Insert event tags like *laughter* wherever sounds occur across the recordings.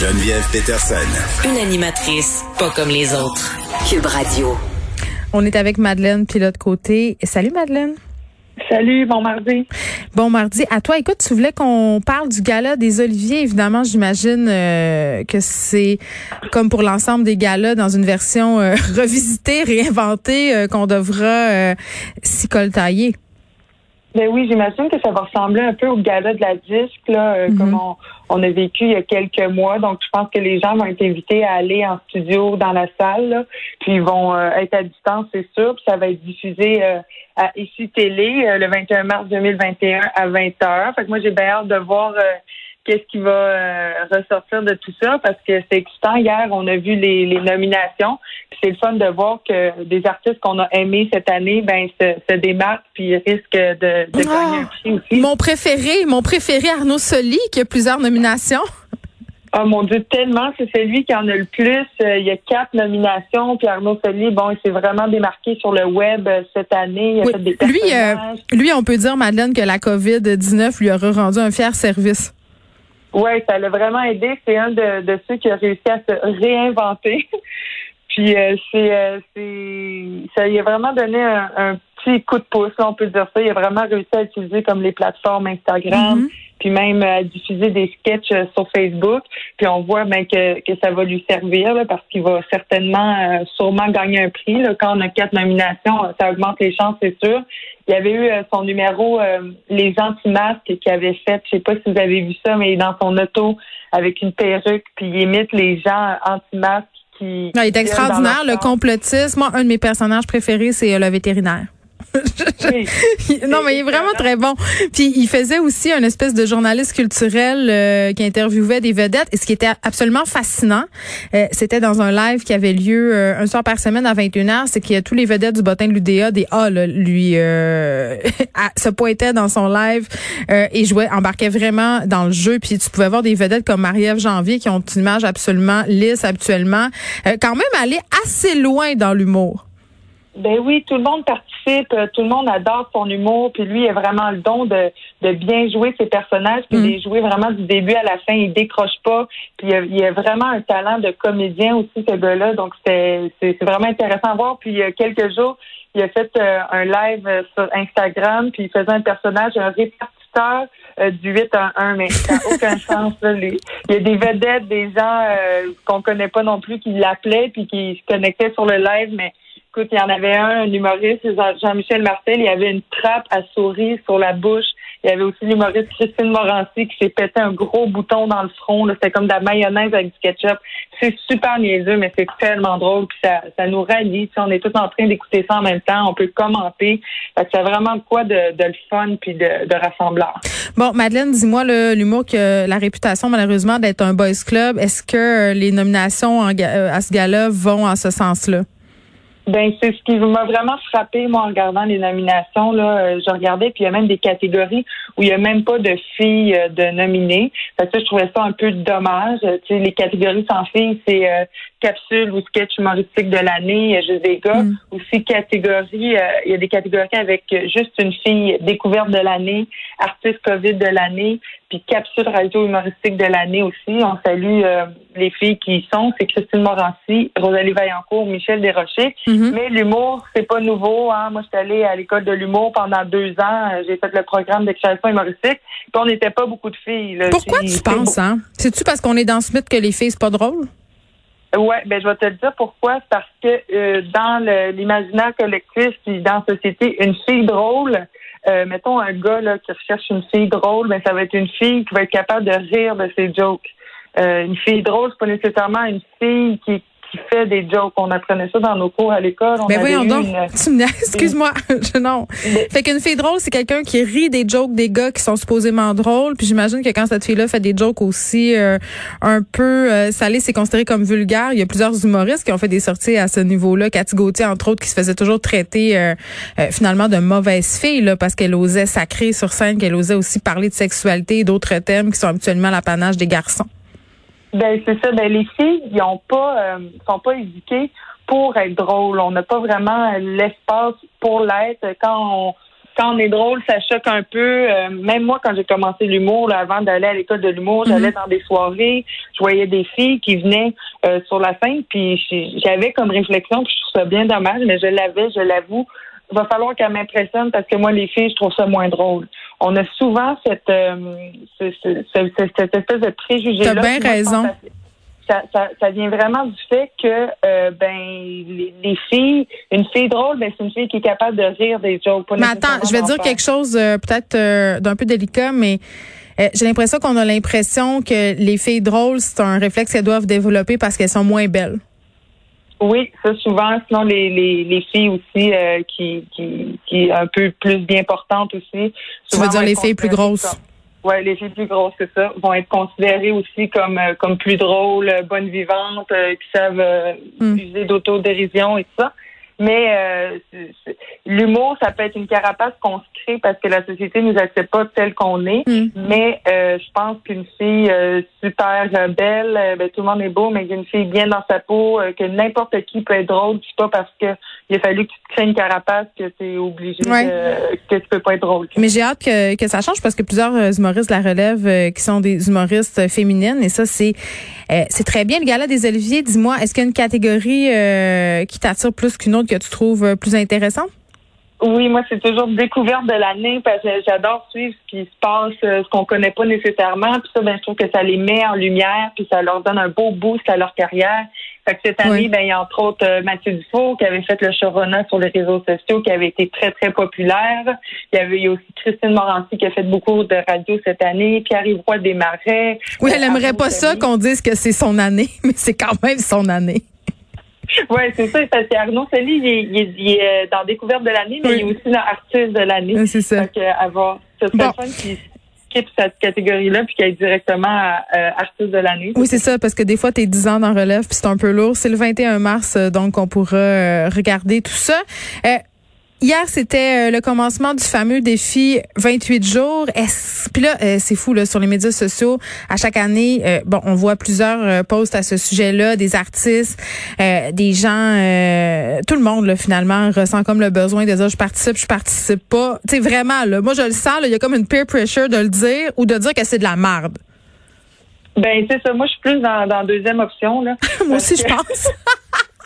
Geneviève Peterson. Une animatrice pas comme les autres. Cube Radio. On est avec Madeleine Pilote Côté. Salut Madeleine. Salut, bon mardi. Bon mardi. À toi, écoute, tu voulais qu'on parle du gala des Oliviers. Évidemment, j'imagine euh, que c'est comme pour l'ensemble des galas dans une version euh, *laughs* revisitée, réinventée, euh, qu'on devra s'y coltailler. Ben oui, j'imagine que ça va ressembler un peu au gala de la disque, là, euh, Mhm. comme on, on a vécu il y a quelques mois. Donc, je pense que les gens vont être invités à aller en studio dans la salle, là, puis ils vont euh, être à distance, c'est sûr. Puis ça va être diffusé euh, à ICI Télé euh, le 21 mars 2021 à 20h. Fait que moi, j'ai bien hâte de voir euh, qu'est-ce qui va euh, ressortir de tout ça parce que c'est excitant. Hier, on a vu les, les nominations. C'est le fun de voir que des artistes qu'on a aimés cette année ben se, se démarquent puis risquent de, de Ah! gagner un prix aussi. Mon préféré, mon préféré Arnaud Soli, qui a plusieurs nominations. Oh *laughs* mon Dieu, tellement, c'est celui qui en a le plus. Euh, il y a quatre nominations. Puis Arnaud Soli, bon, il s'est vraiment démarqué sur le web euh, cette année. Il a Oui, fait des lui, euh, lui, on peut dire, Madeleine, que la COVID-19 lui aura rendu un fier service. Oui, ça l'a vraiment aidé. C'est un de, de ceux qui a réussi à se réinventer. *laughs* Puis euh, c'est, euh, ça lui a vraiment donné un, petit coup de pouce, on peut dire ça. Il a vraiment réussi à utiliser comme les plateformes Instagram, Mhm. Puis même à diffuser des sketchs euh, sur Facebook. Puis on voit ben, que, que ça va lui servir là, parce qu'il va certainement, euh, sûrement gagner un prix. Là. Quand on a quatre nominations, euh, ça augmente les chances, c'est sûr. Il y avait eu euh, son numéro euh, Les anti-masques qu'il avait fait. Je sais pas si vous avez vu ça, mais il est dans son auto avec une perruque, puis il imite les gens anti-masques qui. Ah, il est extraordinaire, le complotiste. Moi, un de mes personnages préférés, c'est euh, le vétérinaire. *laughs* Non, mais il est vraiment très bon. Puis il faisait aussi une espèce de journaliste culturel euh, qui interviewait des vedettes. Et ce qui était absolument fascinant, euh, c'était dans un live qui avait lieu euh, un soir par semaine à 21h, c'est qu'il y a tous les vedettes du bottin de l'UDA, des A, là, lui euh, *laughs* se pointaient dans son live euh, et jouait, embarquait vraiment dans le jeu. Puis tu pouvais voir des vedettes comme Marie-Ève Janvier qui ont une image absolument lisse habituellement, euh, quand même aller assez loin dans l'humour. Ben oui, tout le monde participe, euh, tout le monde adore son humour, puis lui il a vraiment le don de, de bien jouer ses personnages, puis Mm. de les jouer vraiment du début à la fin, il décroche pas, puis il a, il a vraiment un talent de comédien aussi ce gars-là, donc c'est vraiment intéressant à voir. Puis il y a quelques jours, il a fait euh, un live euh, sur Instagram, puis il faisait un personnage, un répartiteur euh, du 8 à 1, mais ça n'a aucun *laughs* sens. Là, les- il y a des vedettes, des gens euh, qu'on connaît pas non plus qui l'appelaient puis qui se connectaient sur le live, mais Écoute, il y en avait un, un humoriste, Jean- Jean-Michel Martel, il y avait une trappe à souris sur la bouche. Il y avait aussi l'humoriste Christine Morancy qui s'est pété un gros bouton dans le front. C'était comme de la mayonnaise avec du ketchup. C'est super niaiseux, mais c'est tellement drôle. Puis ça, ça nous rallie. Tu sais, on est tous en train d'écouter ça en même temps. On peut commenter. C'est vraiment de quoi de, le fun puis de, de rassembleur. Bon, Madeleine, dis-moi l'humour que la réputation malheureusement d'être un boys club. Est-ce que les nominations euh, à ce gala vont en ce sens-là? Ben c'est ce qui m'a vraiment frappé moi en regardant les nominations là, Euh, je regardais puis il y a même des catégories où il y a même pas de filles euh, de nominées. Fait que je trouvais ça un peu dommage. Euh, Tu sais les catégories sans filles c'est euh, capsule ou sketch humoristique de l'année, il y a juste des gars. Mm. Aussi catégorie euh, il y a des catégories avec euh, juste une fille découverte de l'année, artiste Covid de l'année, puis capsule radio humoristique de l'année aussi. On salue euh, les filles qui y sont, c'est Christine Morancy, Rosalie Vaillancourt, Michel Desrochers. Mhm. Mais l'humour, c'est pas nouveau. Hein. Moi, j'étais allée à l'école de l'humour pendant deux ans. Euh, J'ai fait le programme d'excellence humoristique. Puis on n'était pas beaucoup de filles. là. Pourquoi tu penses, hein? C'est-tu parce qu'on est dans ce mythe que les filles, c'est pas drôle? Ouais, ben je vais te le dire pourquoi. Parce que euh, dans l'imaginaire collectif puis dans la société, une fille drôle, euh, mettons un gars là, qui recherche une fille drôle, ben ça va être une fille qui va être capable de rire de ses jokes. Euh, une fille drôle, c'est pas nécessairement une fille qui, qui fait des jokes. On apprenait ça dans nos cours à l'école. Mais avait voyons donc. une- *laughs* excuse-moi. *laughs* Je- non. Fait qu'une fille drôle, c'est quelqu'un qui rit des jokes des gars qui sont supposément drôles. Puis j'imagine que quand cette fille-là fait des jokes aussi euh, un peu euh, salés, c'est considéré comme vulgaire. Il y a plusieurs humoristes qui ont fait des sorties à ce niveau-là. Cathy Gauthier, entre autres, qui se faisait toujours traiter euh, euh, finalement de mauvaise fille là, parce qu'elle osait sacrer sur scène, qu'elle osait aussi parler de sexualité et d'autres thèmes qui sont habituellement l'apanage des garçons. Ben c'est ça. Ben les filles, ils ont pas, euh, sont pas éduquées pour être drôles. On n'a pas vraiment euh, l'espace pour l'être. Quand on quand on est drôle, ça choque un peu. Euh, même moi, quand j'ai commencé l'humour, là, avant d'aller à l'école de l'humour, j'allais dans des soirées, je voyais des filles qui venaient euh, sur la scène, puis j'avais comme réflexion, puis je trouve ça bien dommage, mais je l'avais, je l'avoue. Il va falloir qu'elle m'impressionne parce que moi, les filles, je trouve ça moins drôle. On a souvent cette, euh, ce- ce- ce- ce- cette espèce de préjugé-là. T'as bien moi, raison. Ça, ça, ça vient vraiment du fait que euh, ben les, les filles, une fille drôle, ben c'est une fille qui est capable de rire des jokes. pas Mais attends, je vais dire quelque chose euh, peut-être euh, d'un peu délicat, mais j'ai l'impression qu'on a l'impression que les filles drôles, c'est un réflexe qu'elles doivent développer parce qu'elles sont moins belles. Oui, ça souvent. Sinon, les, les, les filles aussi euh, qui, qui, qui un peu plus bien portantes aussi. Tu souvent veux dire les filles plus grosses? Ouais, les filles plus grosses que ça vont être considérées aussi comme euh, comme plus drôles, bonnes vivantes, euh, qui savent euh, Hmm. user d'autodérision et tout ça. Mais euh, l'humour, ça peut être une carapace qu'on se crée parce que la société nous accepte pas tel qu'on est. Hmm. Mais euh, je pense qu'une fille euh, super belle, euh, ben, tout le monde est beau, mais une fille bien dans sa peau, euh, que n'importe qui peut être drôle, c'est pas parce que il a fallu que tu te crées une carapace que tu es obligé Ouais. de, que tu peux pas être drôle. Mais j'ai hâte que, que ça change parce que plusieurs euh, humoristes la relève euh, qui sont des humoristes féminines et ça c'est euh, c'est très bien le gala des Oliviers. Dis-moi, est-ce qu'il y a une catégorie euh, qui t'attire plus qu'une autre? Que tu trouves euh, plus intéressante? Oui, moi, c'est toujours découverte de l'année parce que j'adore suivre ce qui se passe, euh, ce qu'on connaît pas nécessairement. Puis ça, ben, je trouve que ça les met en lumière, puis ça leur donne un beau boost à leur carrière. Fait que cette année, Oui. ben, il y a entre autres euh, Mathieu Dufault qui avait fait le Sharona sur les réseaux sociaux, qui avait été très, très populaire. Il y avait il y a aussi Christine Morancy qui a fait beaucoup de radio cette année, Pierre-Yves Roy Desmarais. Oui, elle aimerait pas ça qu'on dise que c'est son année, *laughs* mais c'est quand même son année. *laughs* Oui, c'est ça, parce qu'Arnaud Sely, il est, il est- il est, euh, dans Découverte de l'année, mais Oui. il est aussi dans Artiste de l'année. C'est ça. Que, à voir. Ce serait Bon. le fun qui skippe cette catégorie-là puis qui aille directement à euh, Artiste de l'année. Oui, c'est ça, parce que des fois, t'es 10 ans dans relève, puis c'est un peu lourd. C'est le 21 mars, euh, donc on pourra euh, regarder tout ça. Euh, Hier, c'était euh, le commencement du fameux défi 28 jours. Est-ce- Puis là, euh, c'est fou là sur les médias sociaux. À chaque année, euh, bon, on voit plusieurs posts à ce sujet-là, des artistes, euh, des gens, euh, tout le monde là, finalement ressent comme le besoin de dire je participe, je participe pas. Tu sais vraiment là, moi je le sens, il y a comme une peer pressure de le dire ou de dire que c'est de la merde. Ben, c'est ça. Moi, je suis plus dans, dans deuxième option. Là, *laughs* moi aussi, je pense. *laughs*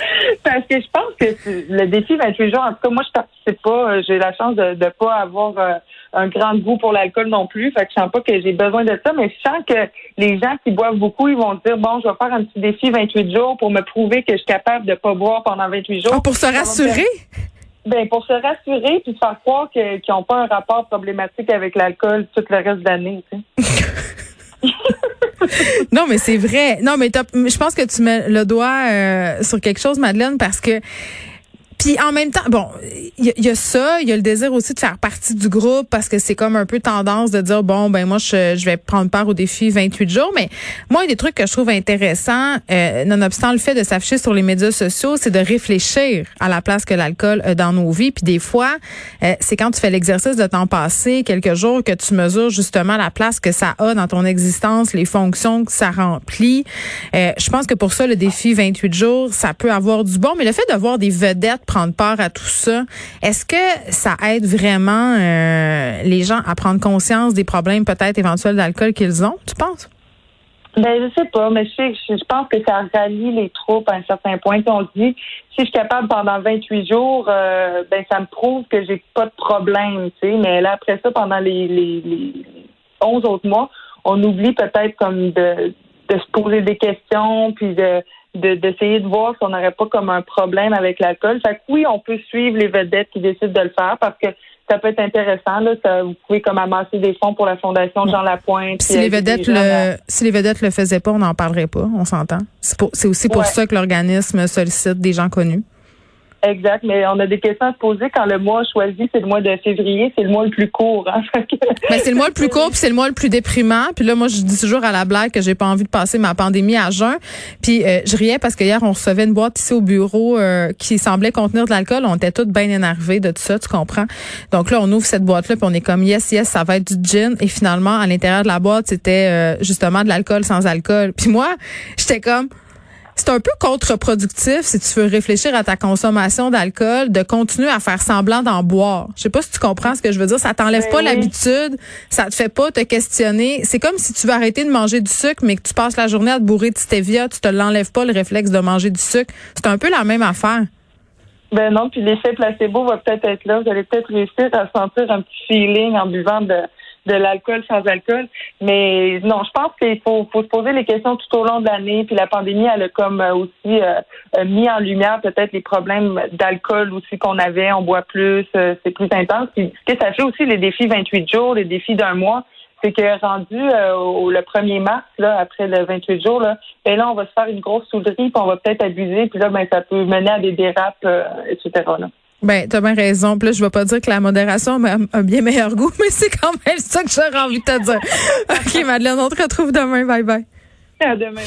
*laughs* Parce que je pense que le défi 28 jours, en tout cas, moi, je participe pas. Euh, J'ai la chance de ne pas avoir euh, un grand goût pour l'alcool non plus. Fait que je sens pas que j'ai besoin de ça, mais je sens que les gens qui boivent beaucoup, ils vont dire, bon, je vais faire un petit défi 28 jours pour me prouver que je suis capable de pas boire pendant 28 jours. Ah, pour se rassurer? Ben, pour se rassurer puis se faire croire qu'ils n'ont pas un rapport problématique avec l'alcool tout le reste de l'année. *laughs* *laughs* Non, mais c'est vrai. Non, mais je pense que tu mets le doigt euh, sur quelque chose, Madeleine, parce que puis en même temps, bon, il y, y a ça, il y a le désir aussi de faire partie du groupe parce que c'est comme un peu tendance de dire bon ben moi je, je vais prendre part au défi 28 jours, mais moi un des trucs que je trouve intéressant, euh, nonobstant le fait de s'afficher sur les médias sociaux, c'est de réfléchir à la place que l'alcool a dans nos vies. Puis des fois, euh, c'est quand tu fais l'exercice de t'en passer quelques jours que tu mesures justement la place que ça a dans ton existence, les fonctions que ça remplit. Euh, je pense que pour ça le défi 28 jours, ça peut avoir du bon, mais le fait de voir des vedettes prendre part à tout ça, est-ce que ça aide vraiment euh, les gens à prendre conscience des problèmes peut-être éventuels d'alcool qu'ils ont, tu penses? Ben, je sais pas, mais je, sais, je, pense que ça rallie les troupes à un certain point. On se dit, si je suis capable pendant 28 jours, euh, ben ça me prouve que j'ai pas de problème, tu sais. Mais là, après ça, pendant les, les, les 11 autres mois, on oublie peut-être comme de, de se poser des questions, puis de de- d'essayer de, voir si on n'aurait pas comme un problème avec l'alcool. Fait que oui, on peut suivre les vedettes qui décident de le faire parce que ça peut être intéressant. Là, ça, vous pouvez comme amasser des fonds pour la fondation Jean Lapointe. si les vedettes le si les vedettes le faisaient pas, on n'en parlerait pas. On s'entend. C'est aussi pour ça que l'organisme sollicite des gens connus. Exact, mais on a des questions à se poser quand le mois choisi, c'est le mois de février, c'est le mois le plus court. Hein? *laughs* Ben, c'est le mois le plus court, puis c'est le mois le plus déprimant. Puis là, moi, je dis toujours à la blague que j'ai pas envie de passer ma pandémie à jeun. Puis euh, je riais parce que hier, on recevait une boîte ici au bureau euh, qui semblait contenir de l'alcool. On était toutes bien énervés de tout ça, tu comprends? Donc là, on ouvre cette boîte-là, puis on est comme yes, yes, ça va être du gin. Et finalement, à l'intérieur de la boîte, c'était euh, justement de l'alcool sans alcool. Puis moi, j'étais comme c'est un peu contre-productif si tu veux réfléchir à ta consommation d'alcool, de continuer à faire semblant d'en boire. Je sais pas si tu comprends ce que je veux dire. Ça t'enlève Ben pas oui. l'habitude, ça te fait pas te questionner. C'est comme si tu veux arrêter de manger du sucre, mais que tu passes la journée à te bourrer de stevia, tu te l'enlèves pas le réflexe de manger du sucre. C'est un peu la même affaire. Ben non, puis l'effet placebo va peut-être être là. Vous allez peut-être réussir à sentir un petit feeling en buvant de, de l'alcool sans alcool. Mais non, je pense qu'il faut, faut se poser les questions tout au long de l'année. Puis la pandémie, elle a comme euh, aussi euh, mis en lumière peut-être les problèmes d'alcool aussi qu'on avait. On boit plus, euh, c'est plus intense. Puis ce que ça fait aussi les défis 28 jours, les défis d'un mois, c'est que rendu euh, au, le 1er mars, là, après le 28 jours, là, ben là, on va se faire une grosse soulerie, puis on va peut-être abuser, puis là, ben, ça peut mener à des dérapes, euh, etc. Là. Ben, t'as bien raison. Puis là, je vais pas dire que la modération a un bien meilleur goût, *laughs* mais c'est quand même ça que j'aurais envie de te dire. *laughs* OK, Madeleine, on te retrouve demain. Bye bye. À demain.